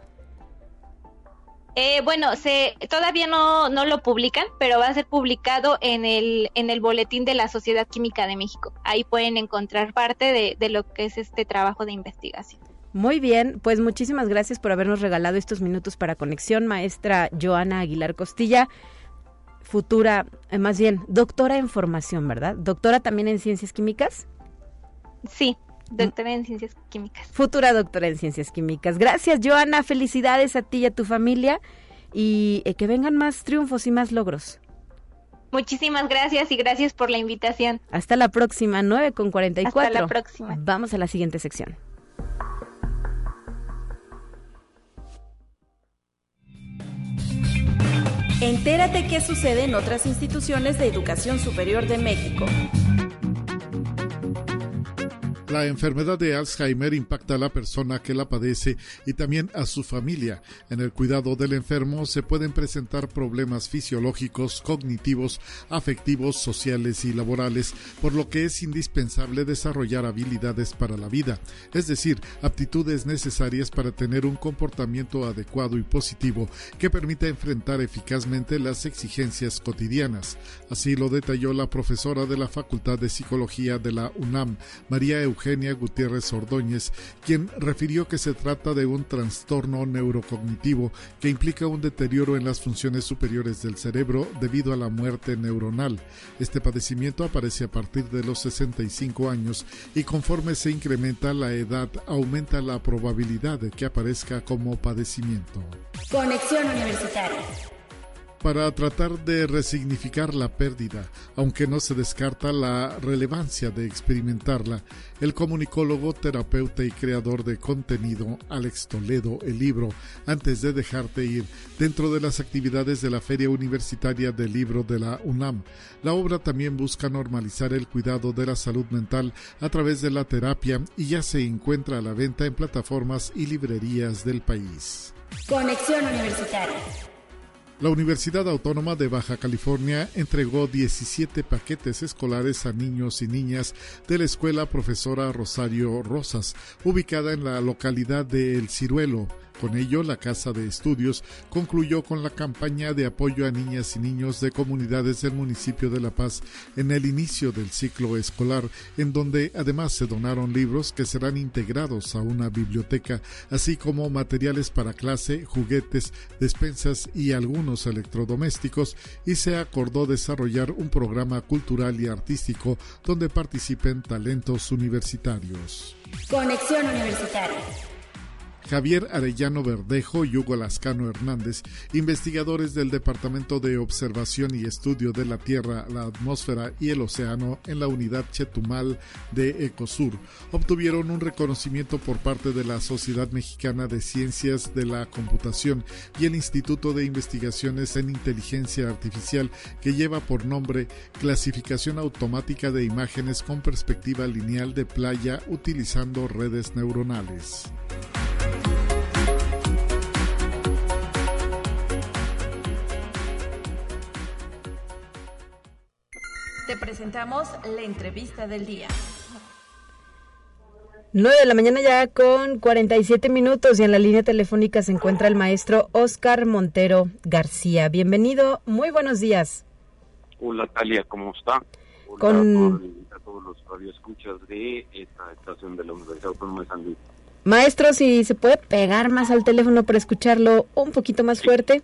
Eh, bueno, se todavía no, no lo publican, pero va a ser publicado en el, en el boletín de la Sociedad Química de México. Ahí pueden encontrar parte de, de lo que es este trabajo de investigación. Muy bien, pues muchísimas gracias por habernos regalado estos minutos para conexión, maestra Joana Aguilar Costilla, futura, eh, más bien, doctora en formación, ¿verdad? Doctora también en ciencias químicas. Sí, doctora en ciencias químicas. Futura doctora en ciencias químicas. Gracias, Joana. Felicidades a ti y a tu familia y eh, que vengan más triunfos y más logros. Muchísimas gracias y gracias por la invitación. Hasta la próxima, 9 con 44. Hasta la próxima. Vamos a la siguiente sección. Entérate qué sucede en otras instituciones de educación superior de México. La enfermedad de Alzheimer impacta a la persona que la padece y también a su familia. En el cuidado del enfermo se pueden presentar problemas fisiológicos, cognitivos, afectivos, sociales y laborales, por lo que es indispensable desarrollar habilidades para la vida, es decir, aptitudes necesarias para tener un comportamiento adecuado y positivo que permita enfrentar eficazmente las exigencias cotidianas. Así lo detalló la profesora de la Facultad de Psicología de la UNAM, María Eugenia Eugenia Gutiérrez Ordóñez, quien refirió que se trata de un trastorno neurocognitivo que implica un deterioro en las funciones superiores del cerebro debido a la muerte neuronal. Este padecimiento aparece a partir de los 65 años y conforme se incrementa la edad aumenta la probabilidad de que aparezca como padecimiento. Conexión Universitaria para tratar de resignificar la pérdida, aunque no se descarta la relevancia de experimentarla, el comunicólogo, terapeuta y creador de contenido Alex Toledo, el libro Antes de dejarte ir, dentro de las actividades de la Feria Universitaria del Libro de la UNAM. La obra también busca normalizar el cuidado de la salud mental a través de la terapia y ya se encuentra a la venta en plataformas y librerías del país. Conexión Universitaria. La Universidad Autónoma de Baja California entregó 17 paquetes escolares a niños y niñas de la escuela profesora Rosario Rosas, ubicada en la localidad de El Ciruelo. Con ello, la Casa de Estudios concluyó con la campaña de apoyo a niñas y niños de comunidades del municipio de La Paz en el inicio del ciclo escolar, en donde además se donaron libros que serán integrados a una biblioteca, así como materiales para clase, juguetes, despensas y algunos electrodomésticos, y se acordó desarrollar un programa cultural y artístico donde participen talentos universitarios. Conexión Universitaria. Javier Arellano Verdejo y Hugo Lascano Hernández, investigadores del Departamento de Observación y Estudio de la Tierra, la Atmósfera y el Océano en la unidad Chetumal de Ecosur, obtuvieron un reconocimiento por parte de la Sociedad Mexicana de Ciencias de la Computación y el Instituto de Investigaciones en Inteligencia Artificial que lleva por nombre Clasificación Automática de Imágenes con Perspectiva Lineal de Playa utilizando redes neuronales. Te presentamos la entrevista del día. 9 de la mañana ya con 47 minutos y en la línea telefónica se encuentra el maestro Oscar Montero García. Bienvenido, muy buenos días. Hola Talia, ¿cómo está? Hola Con- a todos los radioescuchas de esta estación de la Universidad Autónoma de San Luis. Maestro, si se puede pegar más al teléfono para escucharlo un poquito más fuerte.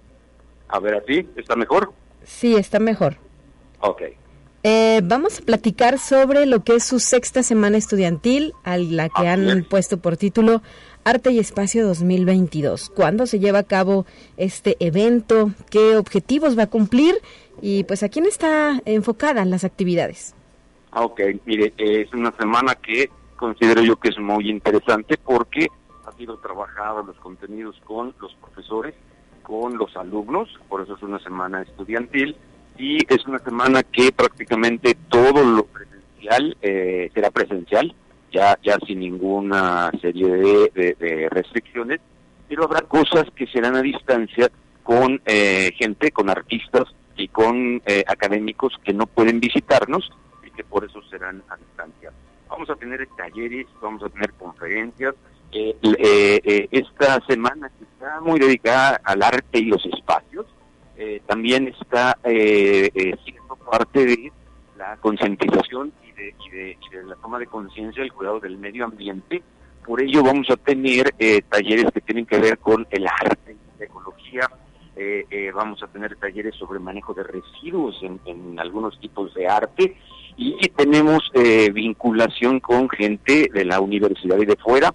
A ver, ¿así? ¿Está mejor? Sí, está mejor. Ok. Eh, vamos a platicar sobre lo que es su sexta semana estudiantil, a la que han puesto por título Arte y Espacio 2022. ¿Cuándo se lleva a cabo este evento? ¿Qué objetivos va a cumplir? Y pues a quién está enfocada las actividades. Ah, Ok, mire, es una semana que considero yo que es muy interesante porque ha sido trabajado los contenidos con los profesores, con los alumnos, por eso es una semana estudiantil y es una semana que prácticamente todo lo presencial eh, será presencial, ya ya sin ninguna serie de, restricciones, pero habrá cosas que serán a distancia con eh, gente, con artistas y con eh, académicos que no pueden visitarnos y que por eso serán a distancia. Vamos a tener talleres, vamos a tener conferencias. Eh, eh, eh, esta semana está muy dedicada al arte y los espacios, eh, también está eh, eh, siendo parte de la concientización y de, y de- y de la toma de conciencia del cuidado del medio ambiente. Por ello vamos a tener eh, talleres que tienen que ver con el arte, la ecología, vamos a tener talleres sobre manejo de residuos en, en algunos tipos de arte y tenemos eh, vinculación con gente de la universidad y de fuera.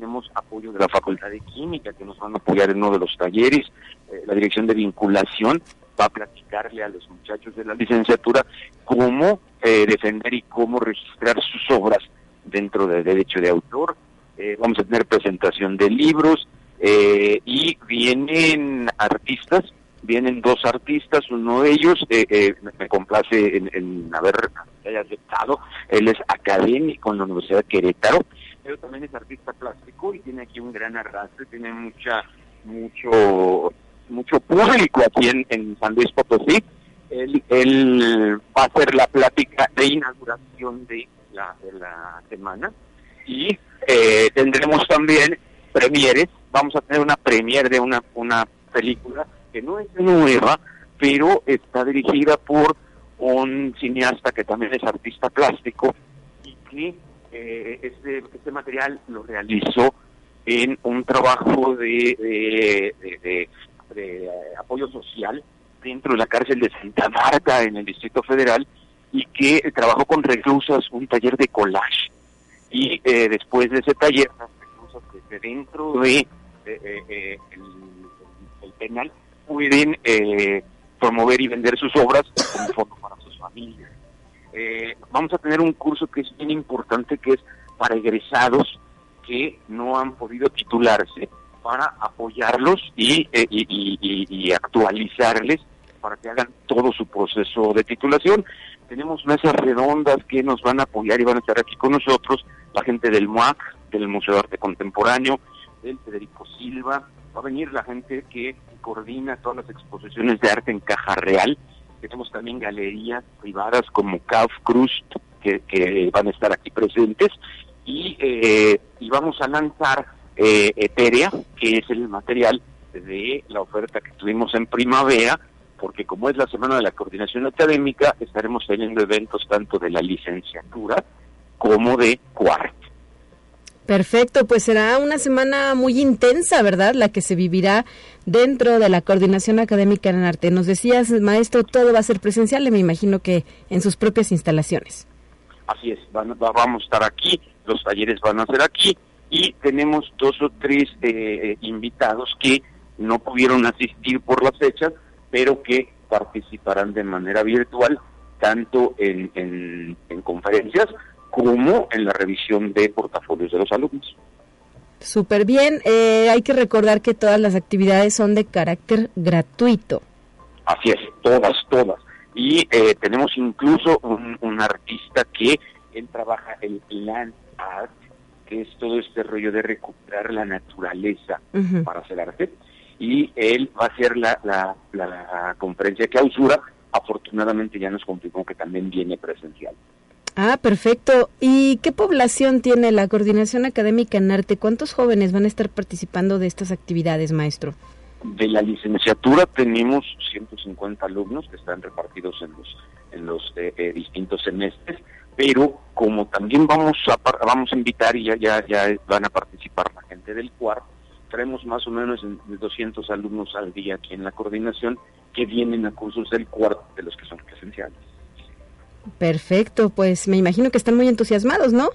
Tenemos apoyo de la Facultad de Química que nos van a apoyar en uno de los talleres. Eh, la Dirección de Vinculación va a platicarle a los muchachos de la licenciatura cómo eh, defender y cómo registrar sus obras dentro del derecho de autor. Eh, vamos a tener presentación de libros y vienen artistas, vienen dos artistas, uno de ellos eh, me- complace en, en haber aceptado, él es académico en la Universidad de Querétaro, pero también es artista plástico y tiene aquí un gran arrastre, tiene mucha mucho mucho público aquí en, en San Luis Potosí. Él, él va a hacer la plática de inauguración de la, de la semana y eh, tendremos también premieres. Vamos a tener una premiere de una, una película que no es nueva, pero está dirigida por un cineasta que también es artista plástico y que eh, este, material lo realizó en un trabajo de, de- eh, apoyo social dentro de la cárcel de Santa Marta en el Distrito Federal y que trabajó con reclusas un taller de collage y eh, después de ese taller las reclusas desde dentro de eh, eh, eh, el, penal pueden eh, promover y vender sus obras como fondo para sus familias. Eh, vamos a tener un curso que es bien importante, que es para egresados que no han podido titularse, para apoyarlos y, eh, y, y- actualizarles para que hagan todo su proceso de titulación. Tenemos mesas redondas que nos van a apoyar y van a estar aquí con nosotros, la gente del MUAC, del Museo de Arte Contemporáneo, del Federico Silva, va a venir la gente que coordina todas las exposiciones de arte en caja real. Tenemos también galerías privadas como Kauf Cruz, que, van a estar aquí presentes. Y, eh, vamos a lanzar eh, Eterea, que es el material de la oferta que tuvimos en primavera, porque como es la semana de la coordinación académica, estaremos teniendo eventos tanto de la licenciatura como de cuarto. Perfecto, pues será una semana muy intensa, ¿verdad? La que se vivirá dentro de la coordinación académica en arte. Nos decías, maestro, todo va a ser presencial, me imagino que en sus propias instalaciones. Así es, van- va- vamos a estar aquí, los talleres van a ser aquí y tenemos dos o tres eh, invitados que no pudieron asistir por las fechas, pero que participarán de manera virtual tanto en conferencias como en la revisión de portafolios de los alumnos. Súper bien. Eh, hay que recordar que todas las actividades son de carácter gratuito. Así es, todas, todas. Y eh, tenemos incluso un, un artista que él trabaja el land art, que es todo este rollo de recuperar la naturaleza para hacer arte. Y él va a hacer la, la, la conferencia de clausura. Afortunadamente ya nos confirmó que también viene presencial. Ah, perfecto. ¿Y qué población tiene la coordinación académica en arte? ¿Cuántos jóvenes van a estar participando de estas actividades, maestro? De la licenciatura tenemos 150 alumnos que están repartidos en los en los eh, eh, distintos semestres, pero como también vamos a vamos a invitar y ya ya ya van a participar la gente del cuarto, traemos más o menos 200 alumnos al día aquí en la coordinación que vienen a cursos del cuarto de los que son presenciales. Perfecto, pues me imagino que están muy entusiasmados, ¿no?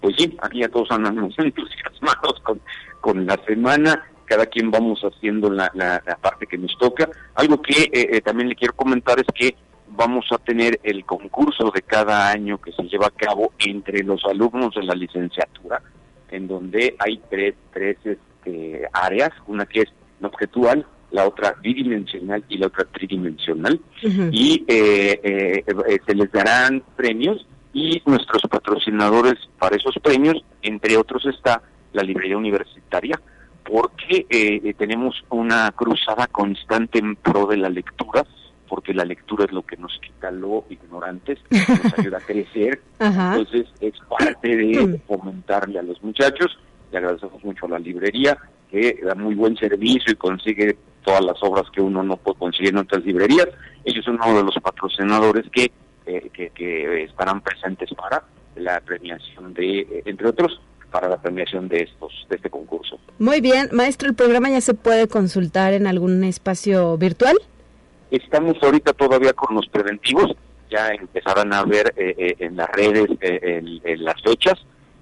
Pues sí, aquí ya todos andamos [LAUGHS] entusiasmados con, con la semana, cada quien vamos haciendo la, la, parte que nos toca. Algo que eh, eh, también le quiero comentar es que vamos a tener el concurso de cada año que se lleva a cabo entre los alumnos de la licenciatura, en donde hay tres, tres este, áreas, una que es objetual, la otra bidimensional y la otra tridimensional, y eh, eh, eh, se les darán premios y nuestros patrocinadores para esos premios, entre otros está la librería universitaria, porque tenemos una cruzada constante en pro de la lectura, porque la lectura es lo que nos quita lo ignorantes, [LAUGHS] nos ayuda a crecer, entonces es parte de fomentarle a los muchachos, le agradecemos mucho a la librería, que da muy buen servicio y consigue todas las obras que uno no puede conseguir en otras librerías. Ellos son uno de los patrocinadores que, eh, que, estarán presentes para la premiación de, eh, entre otros, para la premiación de estos de este concurso. Muy bien, maestro, el programa ya se puede consultar en algún espacio virtual. Estamos ahorita todavía con los preventivos, ya empezarán a ver eh, en las redes en las fechas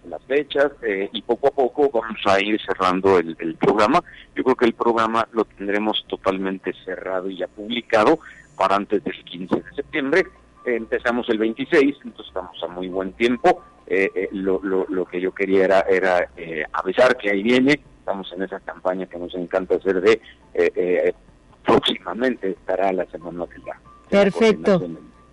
las fechas eh, y poco a poco vamos a ir cerrando el, programa. Yo creo que el programa lo tendremos totalmente cerrado y ya publicado para antes del 15 de septiembre. empezamos el 26, entonces estamos a muy buen tiempo. Eh, eh, lo, lo, que yo quería era, era avisar que ahí viene. Estamos en esa campaña que nos encanta hacer de próximamente estará la semana de la. Perfecto.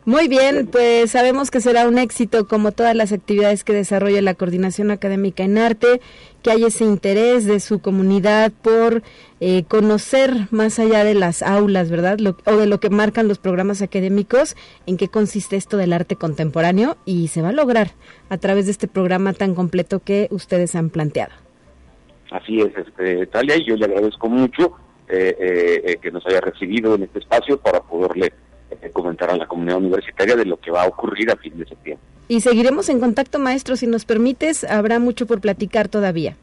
Muy bien, pues sabemos que será un éxito como todas las actividades que desarrolla la Coordinación Académica en Arte, que hay ese interés de su comunidad por eh, conocer más allá de las aulas, ¿verdad? o de lo que marcan los programas académicos, en qué consiste esto del arte contemporáneo y se va a lograr a través de este programa tan completo que ustedes han planteado. Así es, este, Talia, y yo le agradezco mucho eh, eh, que nos haya recibido en este espacio para poderle comentar a la comunidad universitaria de lo que va a ocurrir a fin de septiembre. Y seguiremos en contacto, maestro, si nos permites, habrá mucho por platicar todavía.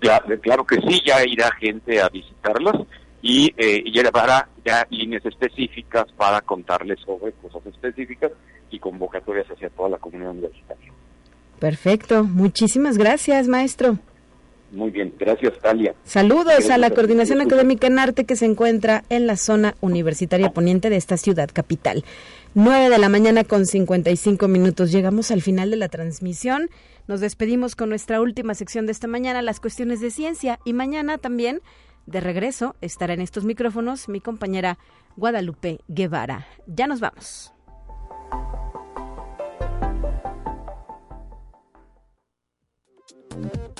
claro que sí, ya irá gente a visitarlas y, eh, llevará ya líneas específicas para contarles sobre cosas específicas y convocatorias hacia toda la comunidad universitaria. Perfecto, muchísimas gracias, maestro. Muy bien, gracias Talia. Saludos a la Coordinación Académica en Arte que se encuentra en la zona universitaria poniente de esta ciudad capital. 9 de la mañana con 55 minutos. Llegamos al final de la transmisión. Nos despedimos con nuestra última sección de esta mañana, las cuestiones de ciencia. Y mañana también, de regreso, estará en estos micrófonos mi compañera Guadalupe Guevara. Ya nos vamos.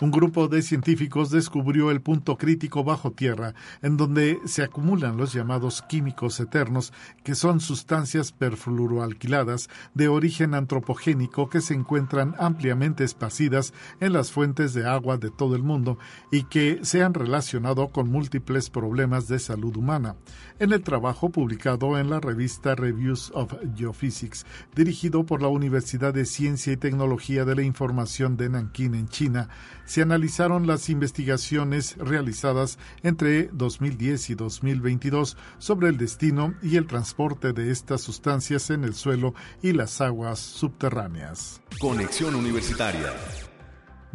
Un grupo de científicos descubrió el punto crítico bajo tierra, en donde se acumulan los llamados químicos eternos, que son sustancias perfluoroalquiladas de origen antropogénico que se encuentran ampliamente esparcidas en las fuentes de agua de todo el mundo y que se han relacionado con múltiples problemas de salud humana. En el trabajo publicado en la revista Reviews of Geophysics, dirigido por la Universidad de Ciencia y Tecnología de la Información de Nankín en China, se analizaron las investigaciones realizadas entre 2010 y 2022 sobre el destino y el transporte de estas sustancias en el suelo y las aguas subterráneas. Conexión Universitaria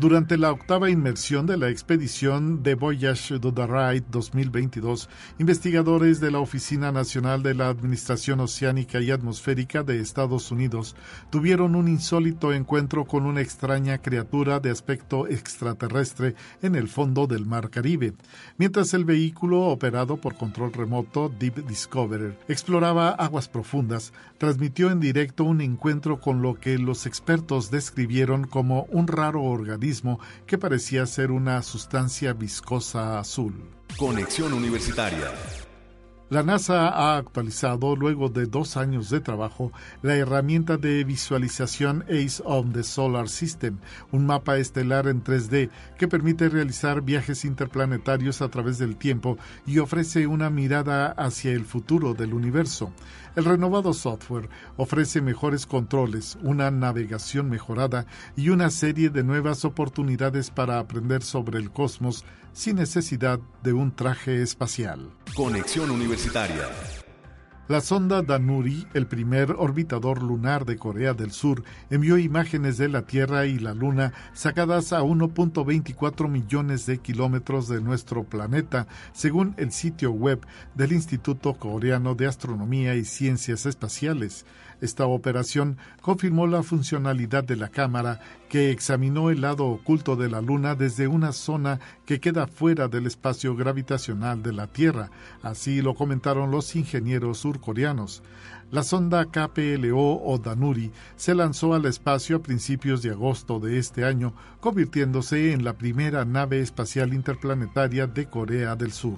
durante la octava inmersión de la expedición de Voyage de the Ride 2022, investigadores de la Oficina Nacional de la Administración Oceánica y Atmosférica de Estados Unidos tuvieron un insólito encuentro con una extraña criatura de aspecto extraterrestre en el fondo del Mar Caribe, mientras el vehículo operado por control remoto Deep Discoverer exploraba aguas profundas, transmitió en directo un encuentro con lo que los expertos describieron como un raro organismo que parecía ser una sustancia viscosa azul. Conexión Universitaria La NASA ha actualizado, luego de dos años de trabajo, la herramienta de visualización ACE on the Solar System, un mapa estelar en 3D que permite realizar viajes interplanetarios a través del tiempo y ofrece una mirada hacia el futuro del universo. El renovado software ofrece mejores controles, una navegación mejorada y una serie de nuevas oportunidades para aprender sobre el cosmos sin necesidad de un traje espacial. Conexión Universitaria. La sonda Danuri, el primer orbitador lunar de Corea del Sur, envió imágenes de la Tierra y la Luna sacadas a 1.24 millones de kilómetros de nuestro planeta, según el sitio web del Instituto Coreano de Astronomía y Ciencias Espaciales. Esta operación confirmó la funcionalidad de la cámara que examinó el lado oculto de la Luna desde una zona que queda fuera del espacio gravitacional de la Tierra. Así lo comentaron los ingenieros surcoreanos. La sonda KPLO o Danuri se lanzó al espacio a principios de agosto de este año, convirtiéndose en la primera nave espacial interplanetaria de Corea del Sur.